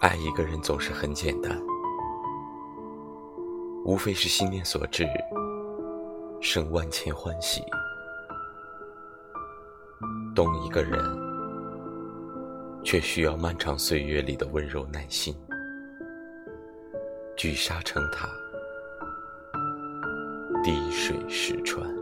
爱一个人总是很简单，无非是心念所至，生万千欢喜。懂一个人，却需要漫长岁月里的温柔耐心。聚沙成塔，滴水石穿。